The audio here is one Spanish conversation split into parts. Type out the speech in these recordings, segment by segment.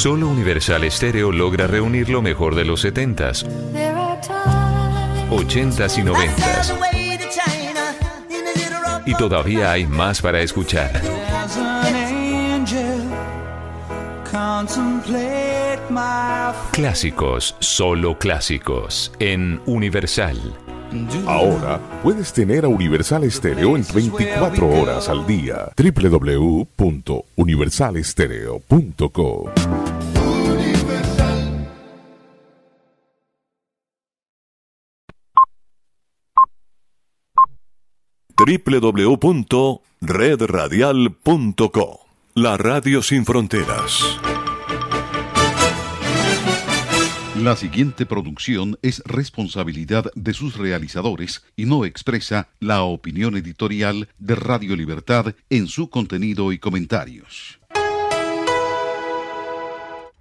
Solo Universal Stereo logra reunir lo mejor de los 70s, 80s y 90s. Y todavía hay más para escuchar. Clásicos, solo clásicos, en Universal. Ahora puedes tener a Universal Stereo en 24 horas al día. www.universalestereo.co www.redradial.co La Radio Sin Fronteras. La siguiente producción es responsabilidad de sus realizadores y no expresa la opinión editorial de Radio Libertad en su contenido y comentarios.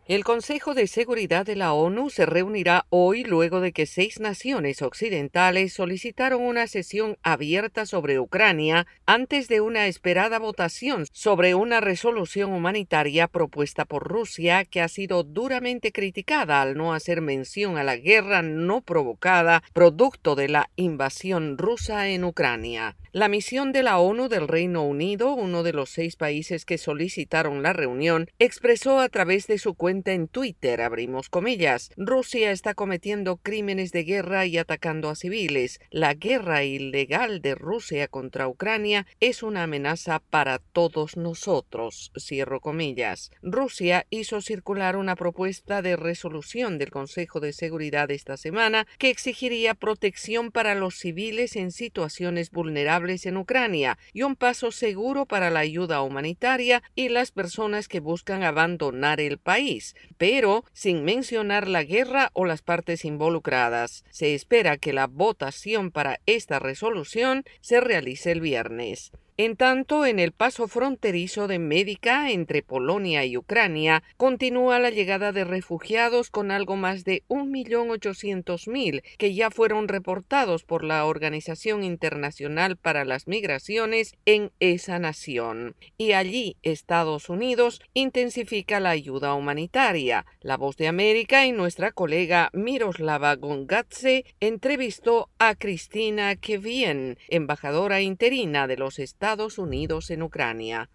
El Consejo de Seguridad de la ONU se reunirá hoy luego de que seis naciones occidentales solicitaron una sesión abierta sobre Ucrania antes de una esperada votación sobre una resolución humanitaria propuesta por Rusia que ha sido duramente criticada al no hacer mención a la guerra no provocada producto de la invasión rusa en Ucrania. La misión de la ONU del Reino Unido, uno de los seis países que solicitaron la reunión, expresó a través de su cuenta en Twitter, abrimos comillas, Rusia está cometiendo crímenes de guerra y atacando a civiles. La guerra ilegal de Rusia contra Ucrania es una amenaza para todos nosotros, cierro comillas. Rusia hizo circular una propuesta de resolución del Consejo de Seguridad esta semana que exigiría protección para los civiles en situaciones vulnerables en Ucrania y un paso seguro para la ayuda humanitaria y las personas que buscan abandonar el país, pero sin mencionar la guerra o las partes involucradas. Se espera que la votación para esta resolución se realice el viernes. En tanto, en el paso fronterizo de Médica entre Polonia y Ucrania continúa la llegada de refugiados con algo más de 1.800.000 que ya fueron reportados por la Organización Internacional para las Migraciones en esa nación. Y allí Estados Unidos intensifica la ayuda humanitaria. La Voz de América y nuestra colega Miroslava Gongatze entrevistó a Cristina Kevien, embajadora interina de los Estados Unidos en Ucrania.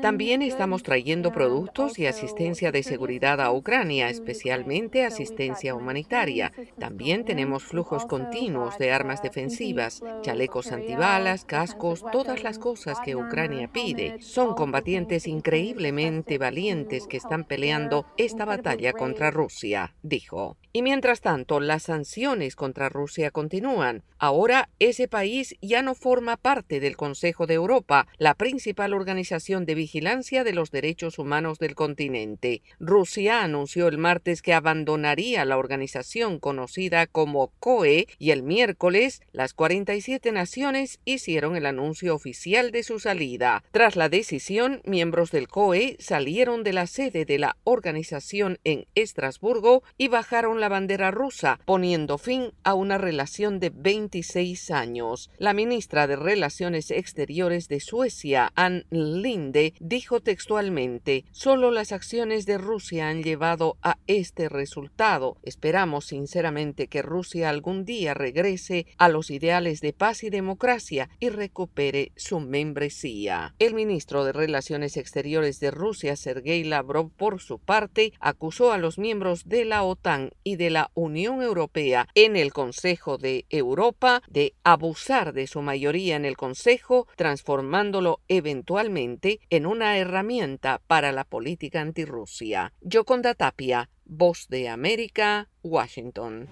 También estamos trayendo productos y asistencia de seguridad a Ucrania, especialmente asistencia humanitaria. También tenemos flujos continuos de armas defensivas, chalecos antibalas, cascos, todas las cosas que Ucrania pide. Son combatientes increíblemente valientes que están peleando esta batalla contra Rusia, dijo. Y mientras tanto, las sanciones contra Rusia continúan. Ahora ese país ya no forma parte del Consejo de Europa, la principal organización de vigilancia de los derechos humanos del continente. Rusia anunció el martes que abandonaría la organización conocida como COE y el miércoles las 47 naciones hicieron el anuncio oficial de su salida. Tras la decisión, miembros del COE salieron de la sede de la organización en Estrasburgo y bajaron la bandera rusa, poniendo fin a una relación de 26 años. La ministra de Relaciones Exteriores de Suecia, Ann Linde, dijo textualmente, solo las acciones de Rusia han llevado a este resultado. Esperamos sinceramente que Rusia algún día regrese a los ideales de paz y democracia y recupere su membresía. El ministro de Relaciones Exteriores de Rusia, Sergei Lavrov, por su parte, acusó a los miembros de la OTAN y de la Unión Europea en el Consejo de Europa de abusar de su mayoría en el Consejo, transformándolo eventualmente en una herramienta para la política antirrusia. Yoconda Tapia, Voz de América, Washington.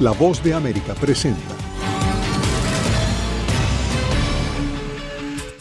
La Voz de América presenta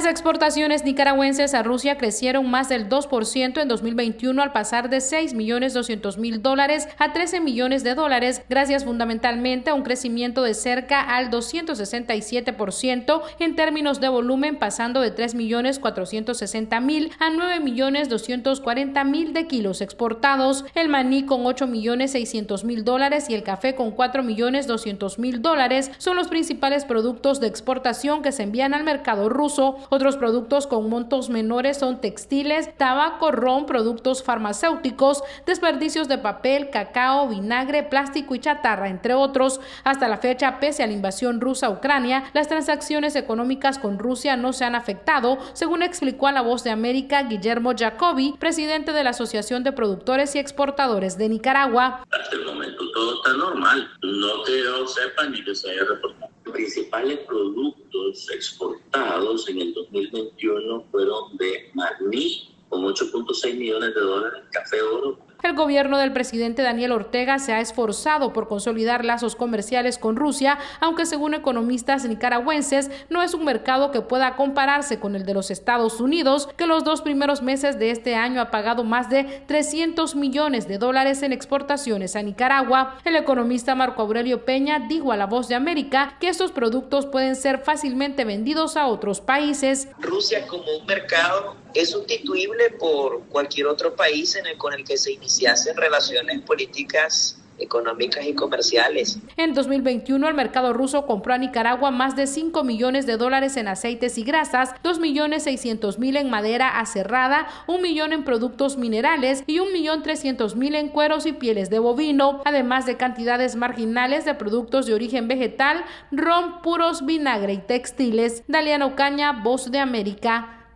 Las exportaciones nicaragüenses a Rusia crecieron más del 2% en 2021 al pasar de 6.200.000 dólares a 13 millones de dólares, gracias fundamentalmente a un crecimiento de cerca al 267% en términos de volumen, pasando de 3.460.000 a 9.240.000 de kilos exportados, el maní con 8.600.000 dólares y el café con 4.200.000 dólares son los principales productos de exportación que se envían al mercado ruso. Otros productos con montos menores son textiles, tabaco, ron, productos farmacéuticos, desperdicios de papel, cacao, vinagre, plástico y chatarra, entre otros. Hasta la fecha, pese a la invasión rusa a Ucrania, las transacciones económicas con Rusia no se han afectado, según explicó a la voz de América Guillermo Jacobi, presidente de la Asociación de Productores y Exportadores de Nicaragua. Hasta el momento todo está normal. No que yo sepa ni que se haya reportado. Principales productos exportados en el 2021 fueron de maní con 8.6 millones de dólares, café oro el gobierno del presidente Daniel Ortega se ha esforzado por consolidar lazos comerciales con Rusia, aunque según economistas nicaragüenses no es un mercado que pueda compararse con el de los Estados Unidos, que los dos primeros meses de este año ha pagado más de 300 millones de dólares en exportaciones a Nicaragua. El economista Marco Aurelio Peña dijo a La Voz de América que estos productos pueden ser fácilmente vendidos a otros países. Rusia como un mercado es sustituible por cualquier otro país en el, con el que se iniciasen relaciones políticas económicas y comerciales. En 2021 el mercado ruso compró a Nicaragua más de 5 millones de dólares en aceites y grasas, 2 millones 600 mil en madera aserrada, 1 millón en productos minerales y 1 millón 300 mil en cueros y pieles de bovino, además de cantidades marginales de productos de origen vegetal, ron, puros, vinagre y textiles. Daliano Caña, Voz de América.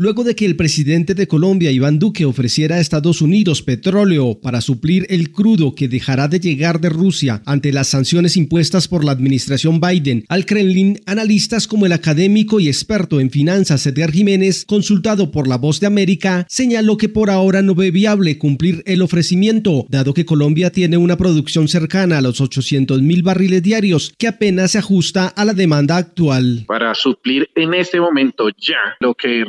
Luego de que el presidente de Colombia, Iván Duque, ofreciera a Estados Unidos petróleo para suplir el crudo que dejará de llegar de Rusia ante las sanciones impuestas por la administración Biden al Kremlin, analistas como el académico y experto en finanzas Edgar Jiménez, consultado por La Voz de América, señaló que por ahora no ve viable cumplir el ofrecimiento, dado que Colombia tiene una producción cercana a los 800 mil barriles diarios, que apenas se ajusta a la demanda actual. Para suplir en este momento ya lo que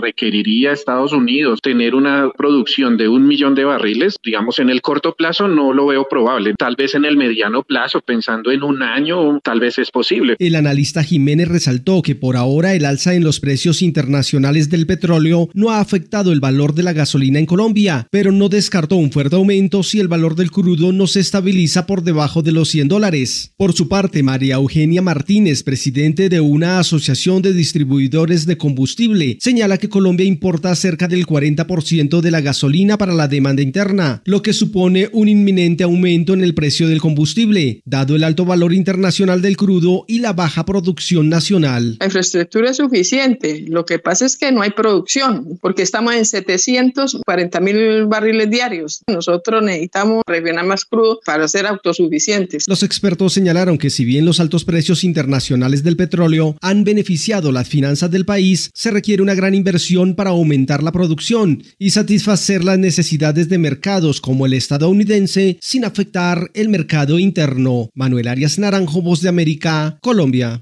Estados Unidos tener una producción de un millón de barriles, digamos en el corto plazo no lo veo probable. Tal vez en el mediano plazo, pensando en un año, tal vez es posible. El analista Jiménez resaltó que por ahora el alza en los precios internacionales del petróleo no ha afectado el valor de la gasolina en Colombia, pero no descartó un fuerte aumento si el valor del crudo no se estabiliza por debajo de los 100 dólares. Por su parte, María Eugenia Martínez, presidente de una asociación de distribuidores de combustible, señala que Colombia importa cerca del 40% de la gasolina para la demanda interna, lo que supone un inminente aumento en el precio del combustible, dado el alto valor internacional del crudo y la baja producción nacional. La infraestructura es suficiente, lo que pasa es que no hay producción, porque estamos en 740 mil barriles diarios. Nosotros necesitamos refinar más crudo para ser autosuficientes. Los expertos señalaron que si bien los altos precios internacionales del petróleo han beneficiado las finanzas del país, se requiere una gran inversión para aumentar la producción y satisfacer las necesidades de mercados como el estadounidense sin afectar el mercado interno. Manuel Arias Naranjo, Voz de América, Colombia.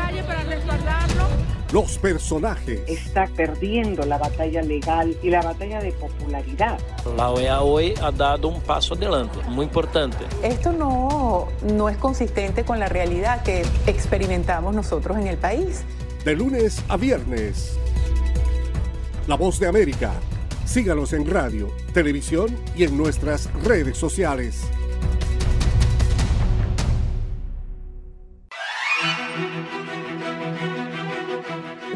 los personajes. Está perdiendo la batalla legal y la batalla de popularidad. La OEA hoy ha dado un paso adelante, muy importante. Esto no, no es consistente con la realidad que experimentamos nosotros en el país. De lunes a viernes. La voz de América. Síganos en radio, televisión y en nuestras redes sociales.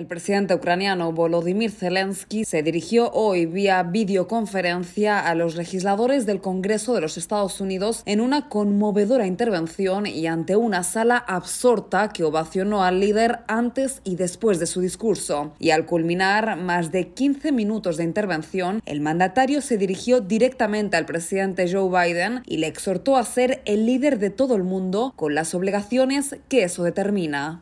El presidente ucraniano Volodymyr Zelensky se dirigió hoy vía videoconferencia a los legisladores del Congreso de los Estados Unidos en una conmovedora intervención y ante una sala absorta que ovacionó al líder antes y después de su discurso. Y al culminar más de 15 minutos de intervención, el mandatario se dirigió directamente al presidente Joe Biden y le exhortó a ser el líder de todo el mundo con las obligaciones que eso determina.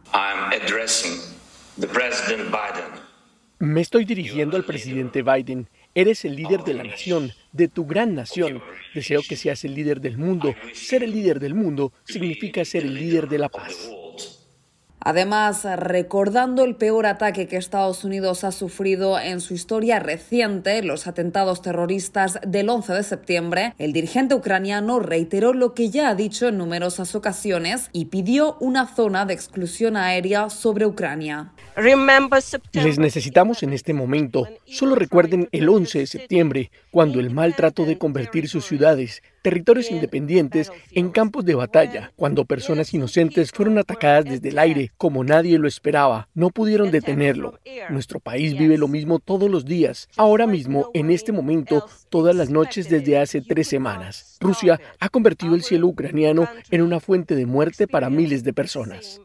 Me estoy dirigiendo al presidente Biden. Eres el líder de la nación. de tu gran nación. Deseo que seas el líder del mundo. Ser el líder del mundo significa ser el líder de la paz. Además, recordando el peor ataque que Estados Unidos ha sufrido en su historia reciente, los atentados terroristas del 11 de septiembre, el dirigente ucraniano reiteró lo que ya ha dicho en numerosas ocasiones y pidió una zona de exclusión aérea sobre Ucrania. Les necesitamos en este momento. Solo recuerden el 11 de septiembre, cuando el mal trató de convertir sus ciudades, territorios independientes, en campos de batalla, cuando personas inocentes fueron atacadas desde el aire, como nadie lo esperaba. No pudieron detenerlo. Nuestro país vive lo mismo todos los días. Ahora mismo, en este momento, todas las noches desde hace tres semanas. Rusia ha convertido el cielo ucraniano en una fuente de muerte para miles de personas.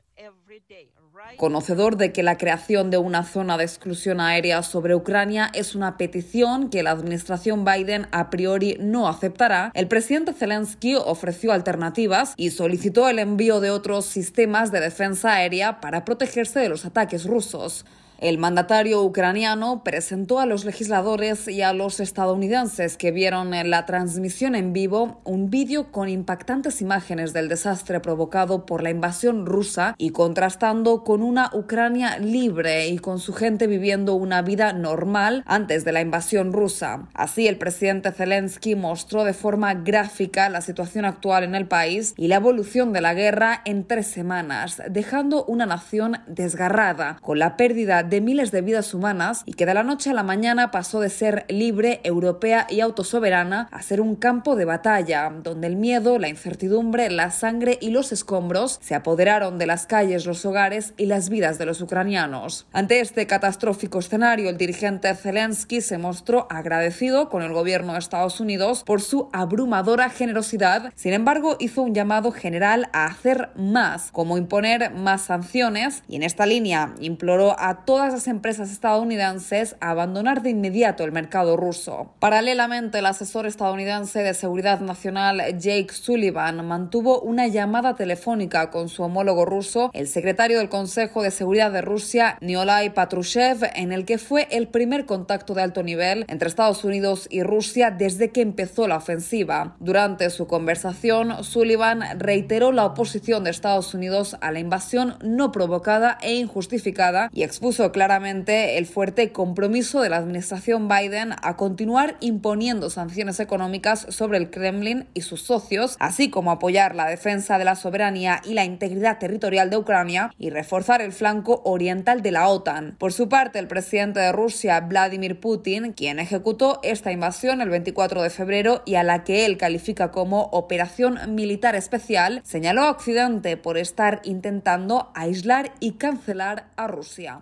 Conocedor de que la creación de una zona de exclusión aérea sobre Ucrania es una petición que la administración Biden a priori no aceptará, el presidente Zelensky ofreció alternativas y solicitó el envío de otros sistemas de defensa aérea para protegerse de los ataques rusos. El mandatario ucraniano presentó a los legisladores y a los estadounidenses que vieron en la transmisión en vivo un vídeo con impactantes imágenes del desastre provocado por la invasión rusa y contrastando con una Ucrania libre y con su gente viviendo una vida normal antes de la invasión rusa. Así, el presidente Zelensky mostró de forma gráfica la situación actual en el país y la evolución de la guerra en tres semanas, dejando una nación desgarrada, con la pérdida de miles de vidas humanas y que de la noche a la mañana pasó de ser libre, europea y autosoberana a ser un campo de batalla, donde el miedo, la incertidumbre, la sangre y los escombros se apoderaron de las calles, los hogares y las vidas de los ucranianos. Ante este catastrófico escenario, el dirigente Zelensky se mostró agradecido con el gobierno de Estados Unidos por su abrumadora generosidad. Sin embargo, hizo un llamado general a hacer más, como imponer más sanciones, y en esta línea imploró a todas las empresas estadounidenses a abandonar de inmediato el mercado ruso. Paralelamente, el asesor estadounidense de seguridad nacional Jake Sullivan mantuvo una llamada telefónica con su homólogo ruso, el secretario del Consejo de Seguridad de Rusia, Nikolai Patrushev, en el que fue el primer contacto de alto nivel entre Estados Unidos y Rusia desde que empezó la ofensiva. Durante su conversación, Sullivan reiteró la oposición de Estados Unidos a la invasión no provocada e injustificada y claramente el fuerte compromiso de la administración Biden a continuar imponiendo sanciones económicas sobre el Kremlin y sus socios, así como apoyar la defensa de la soberanía y la integridad territorial de Ucrania y reforzar el flanco oriental de la OTAN. Por su parte, el presidente de Rusia, Vladimir Putin, quien ejecutó esta invasión el 24 de febrero y a la que él califica como operación militar especial, señaló a Occidente por estar intentando aislar y cancelar a Rusia.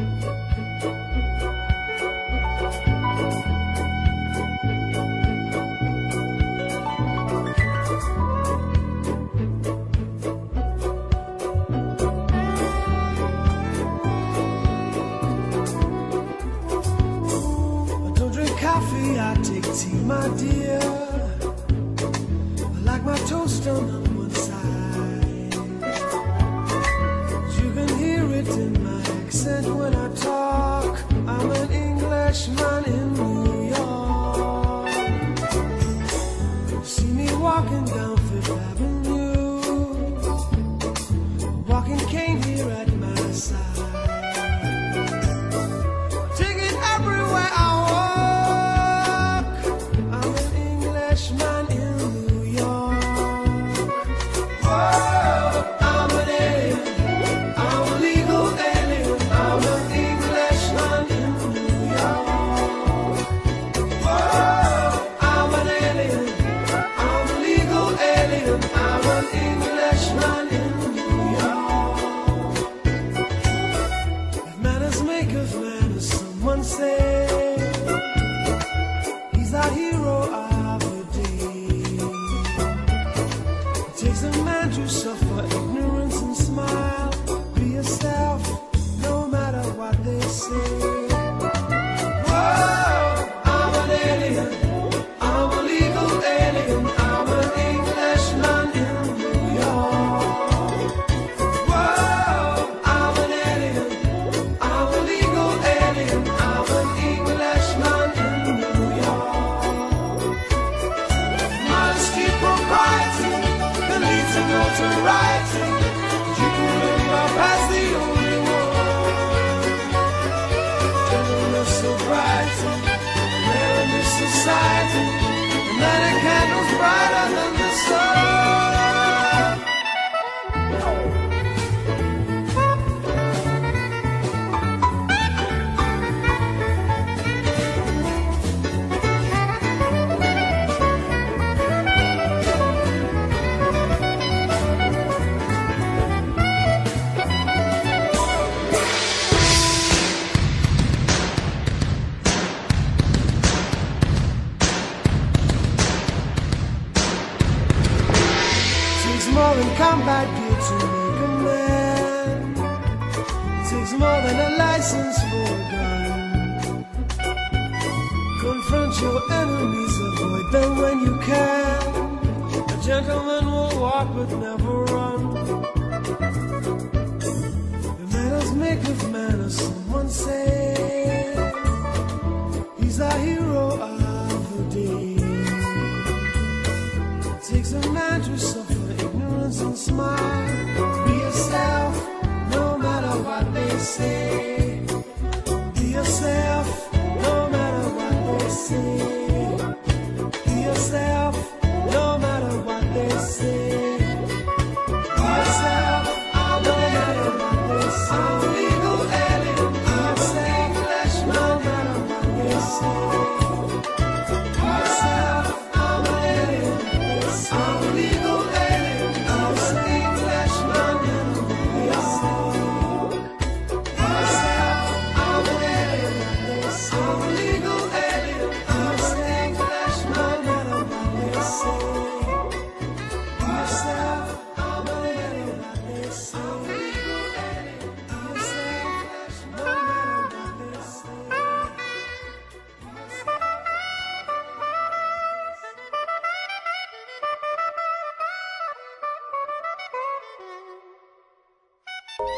I take tea, my dear? I like my toast on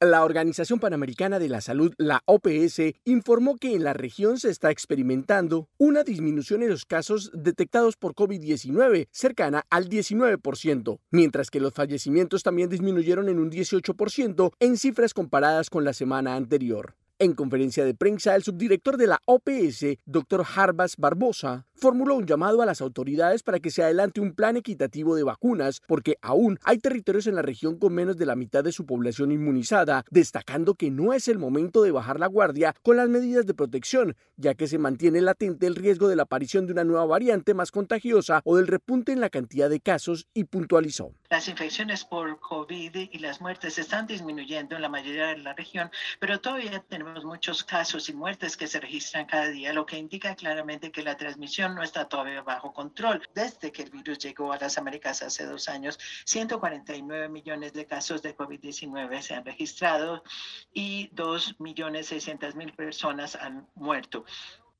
La Organización Panamericana de la Salud, la OPS, informó que en la región se está experimentando una disminución en los casos detectados por COVID-19 cercana al 19%, mientras que los fallecimientos también disminuyeron en un 18% en cifras comparadas con la semana anterior. En conferencia de prensa, el subdirector de la OPS, Dr. Harbas Barbosa, formuló un llamado a las autoridades para que se adelante un plan equitativo de vacunas, porque aún hay territorios en la región con menos de la mitad de su población inmunizada, destacando que no es el momento de bajar la guardia con las medidas de protección, ya que se mantiene latente el riesgo de la aparición de una nueva variante más contagiosa o del repunte en la cantidad de casos y puntualizó. Las infecciones por COVID y las muertes están disminuyendo en la mayoría de la región, pero todavía tenemos muchos casos y muertes que se registran cada día, lo que indica claramente que la transmisión no está todavía bajo control. Desde que el virus llegó a las Américas hace dos años, 149 millones de casos de COVID-19 se han registrado y 2.600.000 personas han muerto.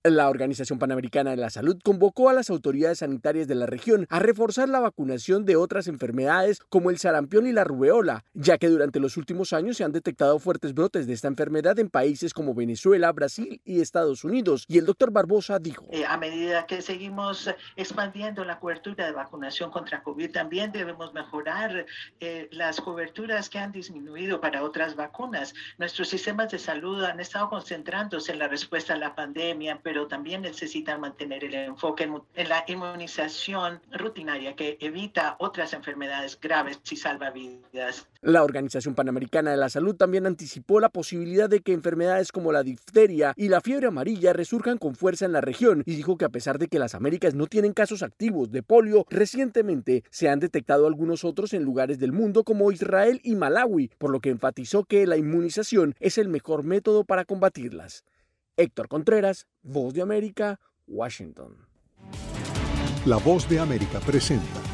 La Organización Panamericana de la Salud convocó a las autoridades sanitarias de la región a reforzar la vacunación de otras enfermedades como el sarampión y la rubeola, ya que durante los últimos años se han detectado fuertes brotes de esta enfermedad en países como Venezuela, Brasil y Estados Unidos. Y el doctor Barbosa dijo, eh, a medida que seguimos expandiendo la cobertura de vacunación contra COVID, también debemos mejorar eh, las coberturas que han disminuido para otras vacunas. Nuestros sistemas de salud han estado concentrándose en la respuesta a la pandemia, pero pero también necesitan mantener el enfoque en la inmunización rutinaria que evita otras enfermedades graves y salva vidas. La Organización Panamericana de la Salud también anticipó la posibilidad de que enfermedades como la difteria y la fiebre amarilla resurjan con fuerza en la región y dijo que a pesar de que las Américas no tienen casos activos de polio, recientemente se han detectado algunos otros en lugares del mundo como Israel y Malawi, por lo que enfatizó que la inmunización es el mejor método para combatirlas. Héctor Contreras, Voz de América, Washington. La Voz de América presenta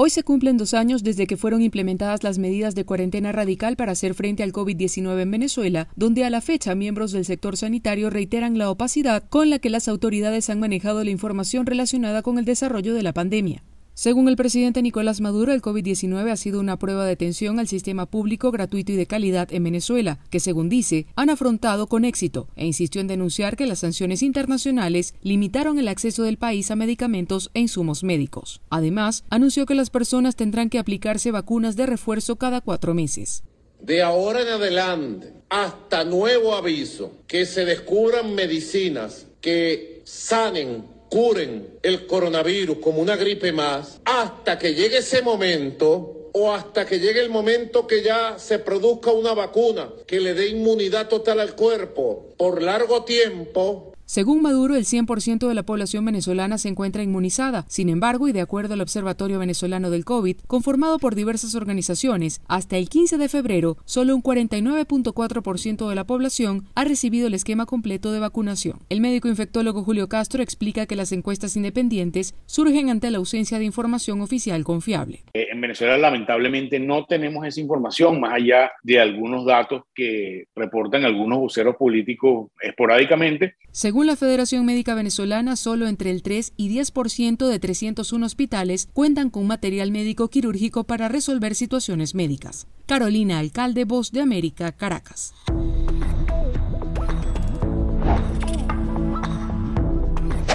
Hoy se cumplen dos años desde que fueron implementadas las medidas de cuarentena radical para hacer frente al COVID-19 en Venezuela, donde a la fecha miembros del sector sanitario reiteran la opacidad con la que las autoridades han manejado la información relacionada con el desarrollo de la pandemia. Según el presidente Nicolás Maduro, el COVID-19 ha sido una prueba de tensión al sistema público gratuito y de calidad en Venezuela, que según dice, han afrontado con éxito, e insistió en denunciar que las sanciones internacionales limitaron el acceso del país a medicamentos e insumos médicos. Además, anunció que las personas tendrán que aplicarse vacunas de refuerzo cada cuatro meses. De ahora en adelante, hasta nuevo aviso, que se descubran medicinas que sanen curen el coronavirus como una gripe más hasta que llegue ese momento o hasta que llegue el momento que ya se produzca una vacuna que le dé inmunidad total al cuerpo por largo tiempo Según Maduro, el 100% de la población venezolana se encuentra inmunizada. Sin embargo, y de acuerdo al Observatorio Venezolano del COVID, conformado por diversas organizaciones, hasta el 15 de febrero, solo un 49.4% de la población ha recibido el esquema completo de vacunación. El médico infectólogo Julio Castro explica que las encuestas independientes surgen ante la ausencia de información oficial confiable. Eh, en Venezuela, lamentablemente, no tenemos esa información, más allá de algunos datos que reportan algunos voceros políticos esporádicamente. Según según la Federación Médica Venezolana, solo entre el 3 y 10% de 301 hospitales cuentan con material médico quirúrgico para resolver situaciones médicas. Carolina Alcalde, Voz de América, Caracas.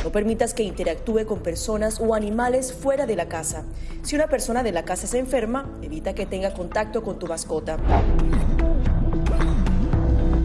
No permitas que interactúe con personas o animales fuera de la casa. Si una persona de la casa se enferma, evita que tenga contacto con tu mascota.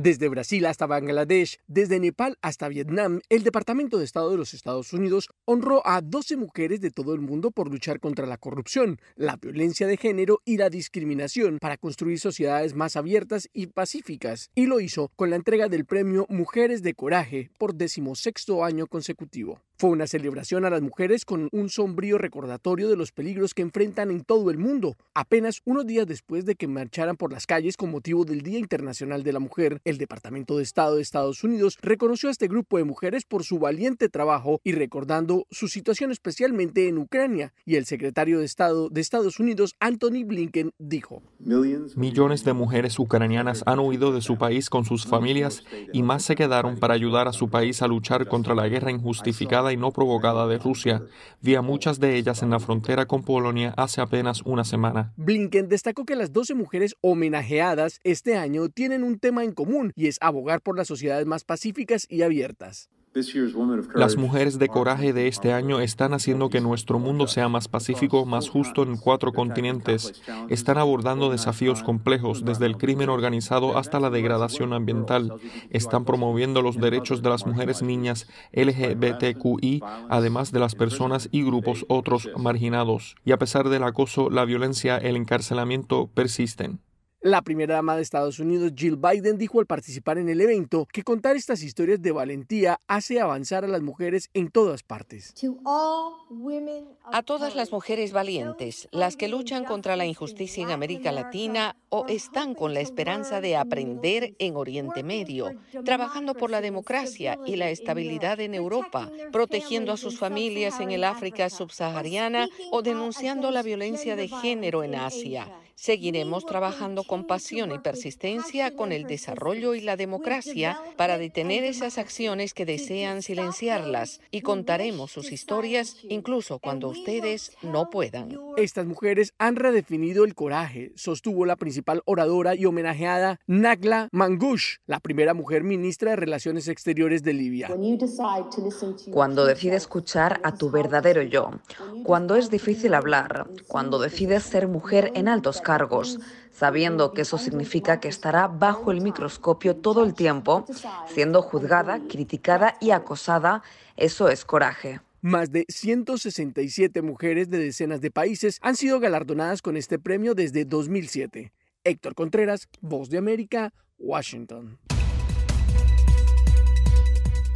Desde Brasil hasta Bangladesh, desde Nepal hasta Vietnam, el Departamento de Estado de los Estados Unidos honró a 12 mujeres de todo el mundo por luchar contra la corrupción, la violencia de género y la discriminación para construir sociedades más abiertas y pacíficas, y lo hizo con la entrega del premio Mujeres de Coraje por decimosexto año consecutivo. Fue una celebración a las mujeres con un sombrío recordatorio de los peligros que enfrentan en todo el mundo. Apenas unos días después de que marcharan por las calles con motivo del Día Internacional de la Mujer, el Departamento de Estado de Estados Unidos reconoció a este grupo de mujeres por su valiente trabajo y recordando su situación especialmente en Ucrania. Y el secretario de Estado de Estados Unidos, Anthony Blinken, dijo, Millones de mujeres ucranianas han huido de su país con sus familias y más se quedaron para ayudar a su país a luchar contra la guerra injustificada y no provocada de Rusia. Vi a muchas de ellas en la frontera con Polonia hace apenas una semana. Blinken destacó que las 12 mujeres homenajeadas este año tienen un tema en común y es abogar por las sociedades más pacíficas y abiertas. Las mujeres de coraje de este año están haciendo que nuestro mundo sea más pacífico, más justo en cuatro continentes. Están abordando desafíos complejos, desde el crimen organizado hasta la degradación ambiental. Están promoviendo los derechos de las mujeres niñas LGBTQI, además de las personas y grupos otros marginados. Y a pesar del acoso, la violencia, el encarcelamiento persisten. La primera dama de Estados Unidos, Jill Biden, dijo al participar en el evento que contar estas historias de valentía hace avanzar a las mujeres en todas partes. A todas las mujeres valientes, las que luchan contra la injusticia en América Latina o están con la esperanza de aprender en Oriente Medio, trabajando por la democracia y la estabilidad en Europa, protegiendo a sus familias en el África subsahariana o denunciando la violencia de género en Asia. Seguiremos trabajando con pasión y persistencia con el desarrollo y la democracia para detener esas acciones que desean silenciarlas y contaremos sus historias incluso cuando ustedes no puedan. Estas mujeres han redefinido el coraje, sostuvo la principal oradora y homenajeada Nagla Mangush, la primera mujer ministra de Relaciones Exteriores de Libia. Cuando decides escuchar a tu verdadero yo, cuando es difícil hablar, cuando decides ser mujer en altos sabiendo que eso significa que estará bajo el microscopio todo el tiempo, siendo juzgada, criticada y acosada, eso es coraje. Más de 167 mujeres de decenas de países han sido galardonadas con este premio desde 2007. Héctor Contreras, Voz de América, Washington.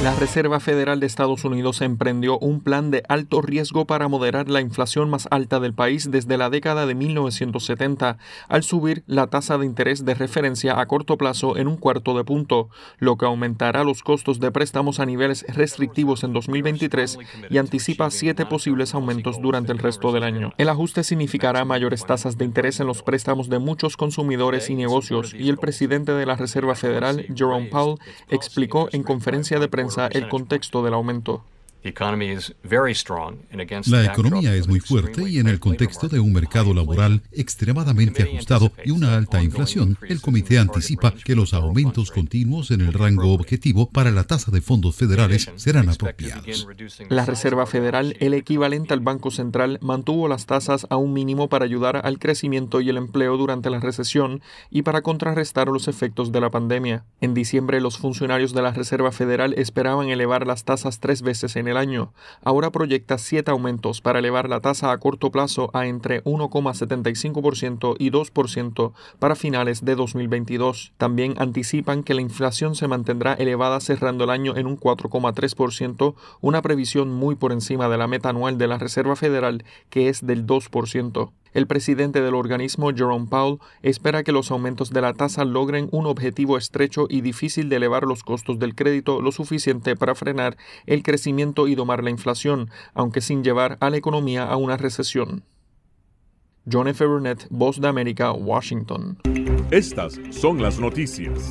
La Reserva Federal de Estados Unidos emprendió un plan de alto riesgo para moderar la inflación más alta del país desde la década de 1970, al subir la tasa de interés de referencia a corto plazo en un cuarto de punto, lo que aumentará los costos de préstamos a niveles restrictivos en 2023 y anticipa siete posibles aumentos durante el resto del año. El ajuste significará mayores tasas de interés en los préstamos de muchos consumidores y negocios, y el presidente de la Reserva Federal, Jerome Powell, explicó en conferencia de prensa el contexto del aumento. La economía es muy fuerte y en el contexto de un mercado laboral extremadamente ajustado y una alta inflación, el comité anticipa que los aumentos continuos en el rango objetivo para la tasa de fondos federales serán apropiados. La Reserva Federal, el equivalente al Banco Central, mantuvo las tasas a un mínimo para ayudar al crecimiento y el empleo durante la recesión y para contrarrestar los efectos de la pandemia. En diciembre, los funcionarios de la Reserva Federal esperaban elevar las tasas tres veces en el año. Ahora proyecta siete aumentos para elevar la tasa a corto plazo a entre 1,75% y 2% para finales de 2022. También anticipan que la inflación se mantendrá elevada cerrando el año en un 4,3%, una previsión muy por encima de la meta anual de la Reserva Federal, que es del 2%. El presidente del organismo, Jerome Powell, espera que los aumentos de la tasa logren un objetivo estrecho y difícil de elevar los costos del crédito lo suficiente para frenar el crecimiento y domar la inflación, aunque sin llevar a la economía a una recesión. John F. Burnett, Voz de América, Washington. Estas son las noticias.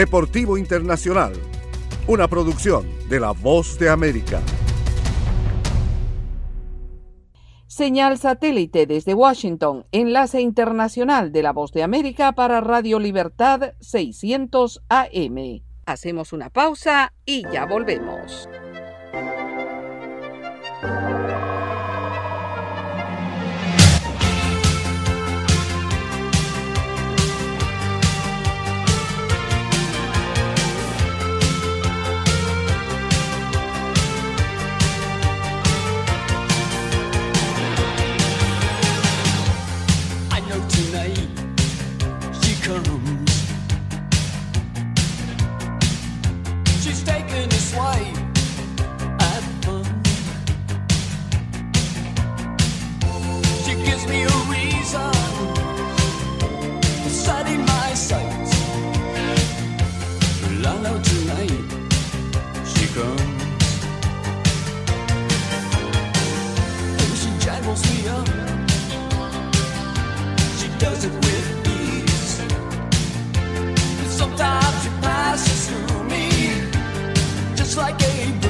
Deportivo Internacional, una producción de La Voz de América. Señal satélite desde Washington, enlace internacional de La Voz de América para Radio Libertad 600 AM. Hacemos una pausa y ya volvemos. When you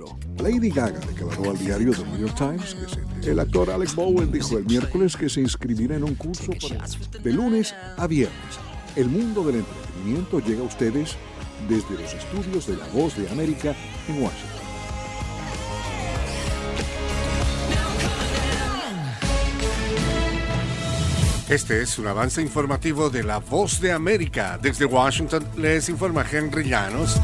Lady Gaga declaró al diario The New York Times que se- el actor Alex Bowen dijo el miércoles que se inscribirá en un curso para- de lunes a viernes. El mundo del entretenimiento llega a ustedes desde los estudios de La Voz de América en Washington. Este es un avance informativo de La Voz de América. Desde Washington les informa Henry Llanos.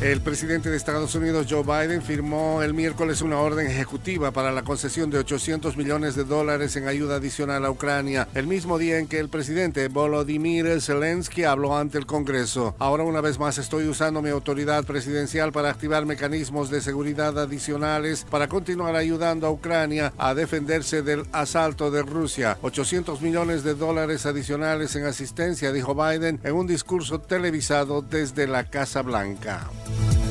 El presidente de Estados Unidos, Joe Biden, firmó el miércoles una orden ejecutiva para la concesión de 800 millones de dólares en ayuda adicional a Ucrania, el mismo día en que el presidente Volodymyr Zelensky habló ante el Congreso. Ahora una vez más estoy usando mi autoridad presidencial para activar mecanismos de seguridad adicionales para continuar ayudando a Ucrania a defenderse del asalto de Rusia. 800 millones de dólares adicionales en asistencia, dijo Biden en un discurso televisado desde la Casa Blanca. Thank you.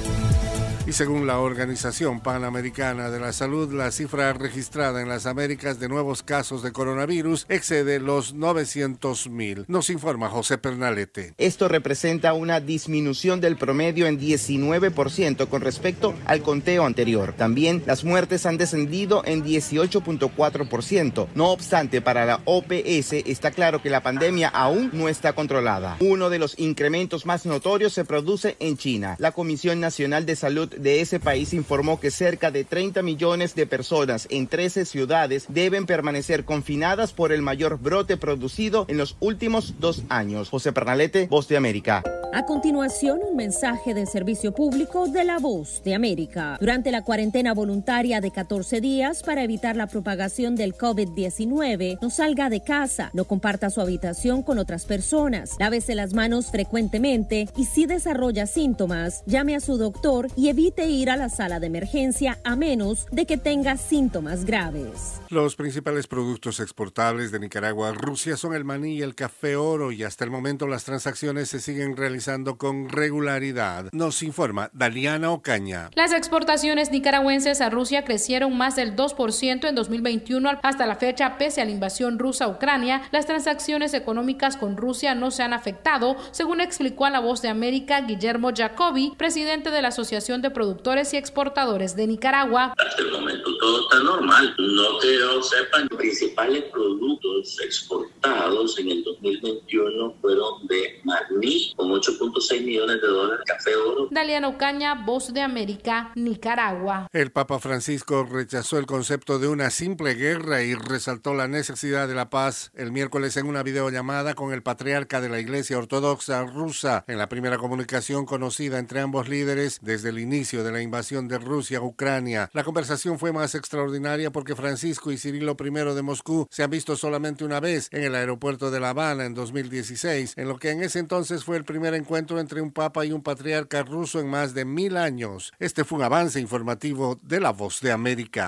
Y según la Organización Panamericana de la Salud, la cifra registrada en las Américas de nuevos casos de coronavirus excede los 900 mil. Nos informa José Pernalete. Esto representa una disminución del promedio en 19% con respecto al conteo anterior. También las muertes han descendido en 18.4%. No obstante, para la OPS está claro que la pandemia aún no está controlada. Uno de los incrementos más notorios se produce en China. La Comisión Nacional de Salud de ese país informó que cerca de 30 millones de personas en 13 ciudades deben permanecer confinadas por el mayor brote producido en los últimos dos años. José Pernalete, Voz de América. A continuación, un mensaje del servicio público de la voz de América. Durante la cuarentena voluntaria de 14 días para evitar la propagación del COVID-19, no salga de casa, no comparta su habitación con otras personas, lávese las manos frecuentemente y si desarrolla síntomas, llame a su doctor y evite ir a la sala de emergencia a menos de que tenga síntomas graves. Los principales productos exportables de Nicaragua a Rusia son el maní y el café oro y hasta el momento las transacciones se siguen realizando con regularidad. Nos informa Daliana Ocaña. Las exportaciones nicaragüenses a Rusia crecieron más del 2% en 2021 hasta la fecha pese a la invasión rusa a Ucrania. Las transacciones económicas con Rusia no se han afectado, según explicó a la voz de América Guillermo Jacobi, presidente de la Asociación de Productores y Exportadores de Nicaragua. Hasta el momento todo está normal. No que yo sepa, los principales productos exportados en el 2021 fueron de maní, con 8.6 millones de dólares, café oro. Daliana Ocaña, Voz de América, Nicaragua. El Papa Francisco rechazó el concepto de una simple guerra y resaltó la necesidad de la paz el miércoles en una videollamada con el patriarca de la Iglesia Ortodoxa rusa en la primera comunicación conocida entre ambos líderes desde el inicio de la invasión de Rusia a Ucrania. La conversación fue más extraordinaria porque Francisco y Cirilo I de Moscú se han visto solamente una vez en el aeropuerto de La Habana en 2016, en lo que en ese entonces fue el primer encuentro entre un papa y un patriarca ruso en más de mil años. Este fue un avance informativo de La Voz de América.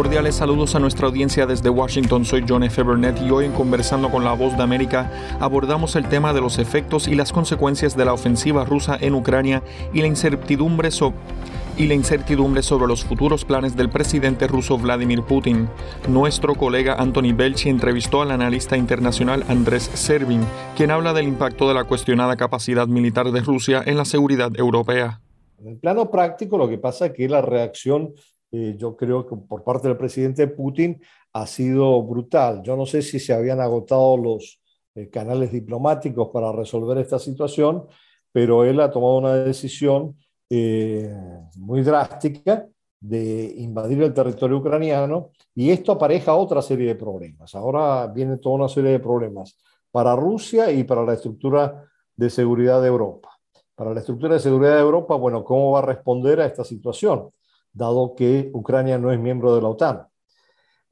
Cordiales saludos a nuestra audiencia desde Washington. Soy John F. Burnett y hoy en Conversando con la Voz de América abordamos el tema de los efectos y las consecuencias de la ofensiva rusa en Ucrania y la incertidumbre sobre y la incertidumbre sobre los futuros planes del presidente ruso Vladimir Putin. Nuestro colega Anthony Belchi entrevistó al analista internacional Andrés Servin, quien habla del impacto de la cuestionada capacidad militar de Rusia en la seguridad europea. En el plano práctico, lo que pasa es que la reacción eh, yo creo que por parte del presidente Putin ha sido brutal. Yo no sé si se habían agotado los eh, canales diplomáticos para resolver esta situación, pero él ha tomado una decisión eh, muy drástica de invadir el territorio ucraniano y esto apareja otra serie de problemas. Ahora viene toda una serie de problemas para Rusia y para la estructura de seguridad de Europa. Para la estructura de seguridad de Europa, bueno, ¿cómo va a responder a esta situación? Dado que Ucrania no es miembro de la OTAN.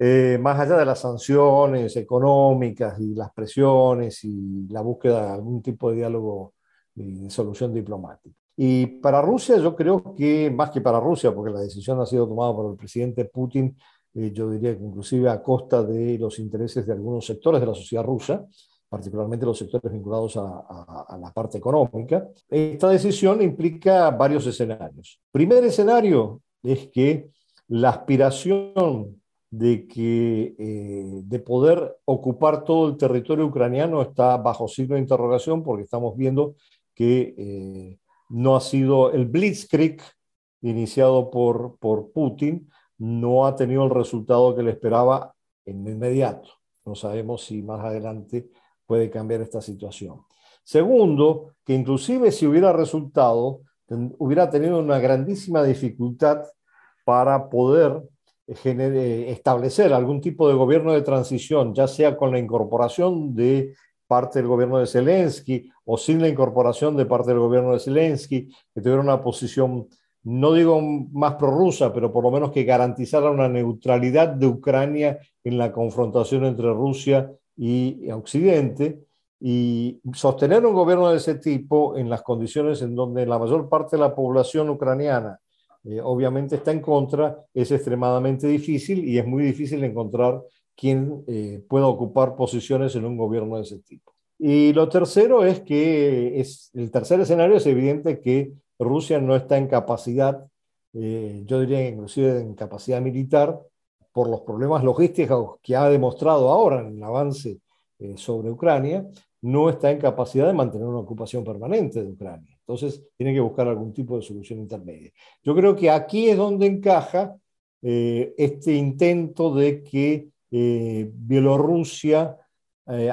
Eh, más allá de las sanciones económicas y las presiones y la búsqueda de algún tipo de diálogo y de solución diplomática. Y para Rusia, yo creo que, más que para Rusia, porque la decisión ha sido tomada por el presidente Putin, eh, yo diría que inclusive a costa de los intereses de algunos sectores de la sociedad rusa, particularmente los sectores vinculados a, a, a, la parte económica. Esta decisión implica varios escenarios. Primer escenario, es que la aspiración de, que, eh, de poder ocupar todo el territorio ucraniano está bajo signo de interrogación porque estamos viendo que eh, no ha sido el blitzkrieg iniciado por, por Putin, no ha tenido el resultado que le esperaba en inmediato. No sabemos si más adelante puede cambiar esta situación. Segundo, que inclusive si hubiera resultado, hubiera tenido una grandísima dificultad para poder establecer algún tipo de gobierno de transición, ya sea con la incorporación de parte del gobierno de Zelensky o sin la incorporación de parte del gobierno de Zelensky, que tuviera una posición no digo más prorrusa, pero por lo menos que garantizara una neutralidad de Ucrania en la confrontación entre Rusia y Occidente. Y sostener un gobierno de ese tipo en las condiciones en donde la mayor parte de la población ucraniana eh, obviamente está en contra es extremadamente difícil y es muy difícil encontrar quien eh, pueda ocupar posiciones en un gobierno de ese tipo. Y lo tercero es que es, el tercer escenario es evidente que Rusia no está en capacidad, eh, yo diría inclusive en capacidad militar, por los problemas logísticos que ha demostrado ahora en el avance sobre Ucrania, no está en capacidad de mantener una ocupación permanente de Ucrania. Entonces, tiene que buscar algún tipo de solución intermedia. Yo creo que aquí es donde encaja eh, este intento de que Bielorrusia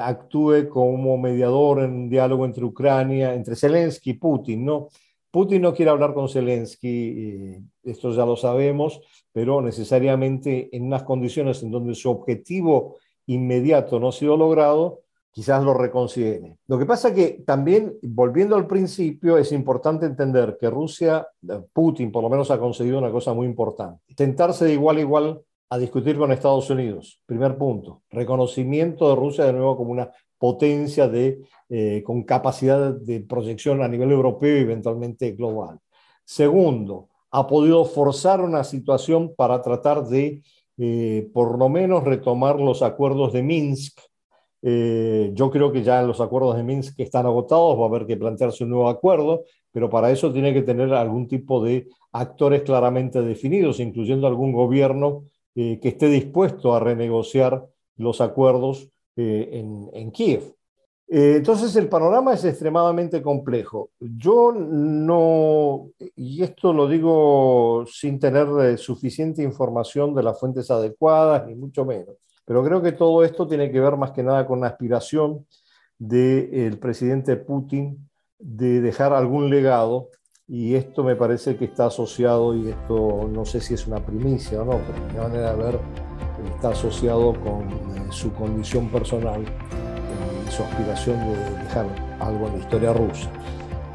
actúe como mediador en un diálogo entre Ucrania, entre Zelensky y Putin, ¿no? Putin no quiere hablar con Zelensky, esto ya lo sabemos, pero necesariamente en unas condiciones en donde su objetivo inmediato no ha sido logrado, quizás lo reconsidere. Lo que pasa que también, volviendo al principio, es importante entender que Rusia, Putin por lo menos ha conseguido una cosa muy importante, tentarse de igual a igual a discutir con Estados Unidos. Primer punto, reconocimiento de Rusia de nuevo como una potencia de, eh, con capacidad de proyección a nivel europeo y eventualmente global. Segundo, ha podido forzar una situación para tratar de, eh, por lo menos, retomar los acuerdos de Minsk. Eh, yo creo que ya los acuerdos de Minsk están agotados, va a haber que plantearse un nuevo acuerdo, pero para eso tiene que tener algún tipo de actores claramente definidos, incluyendo algún gobierno que esté dispuesto a renegociar los acuerdos eh, en, en, Kiev. Eh, entonces el panorama es extremadamente complejo. Yo no, y esto lo digo sin tener eh, suficiente información de las fuentes adecuadas, ni mucho menos, pero creo que todo esto tiene que ver más que nada con la aspiración del presidente Putin de dejar algún legado y esto me parece que está asociado, y esto no sé si es una primicia o no, pero de manera ver está asociado con eh, su condición personal y su aspiración de dejar algo en la historia rusa.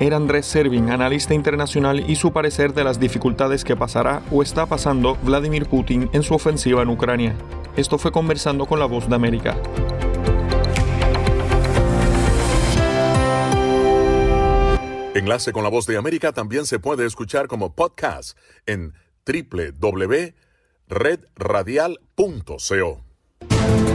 Era Andrés Servin, analista internacional, y su parecer de las dificultades que pasará o está pasando Vladimir Putin en su ofensiva en Ucrania. Esto fue conversando con la voz de América. Enlace con la voz de América también se puede escuchar como podcast en www redradial.co.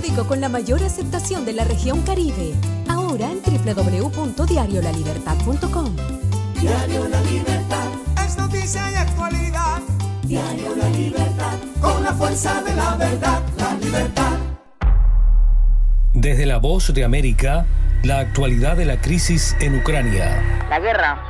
Periódico con la mayor aceptación de la región Caribe. Ahora en www.diariolalibertad.com. Diario La Libertad. Es noticia y actualidad. Diario La Libertad. Con la fuerza de la verdad. La libertad. Desde la voz de América, la actualidad de la crisis en Ucrania. La guerra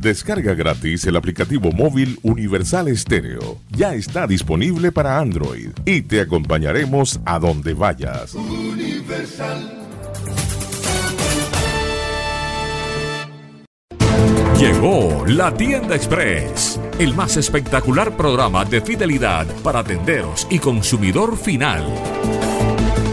Descarga gratis el aplicativo móvil Universal Stereo. Ya está disponible para Android y te acompañaremos a donde vayas. Llegó la tienda express, el más espectacular programa de fidelidad para tenderos y consumidor final.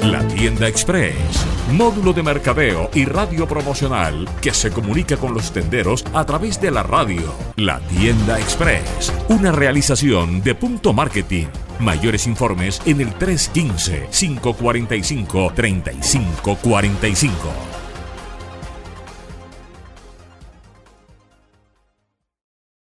La tienda express módulo de mercadeo y radio promocional que se comunica con los tenderos a través de la radio. La Tienda Express, una realización de Punto Marketing. Mayores informes en el 315 545 3545.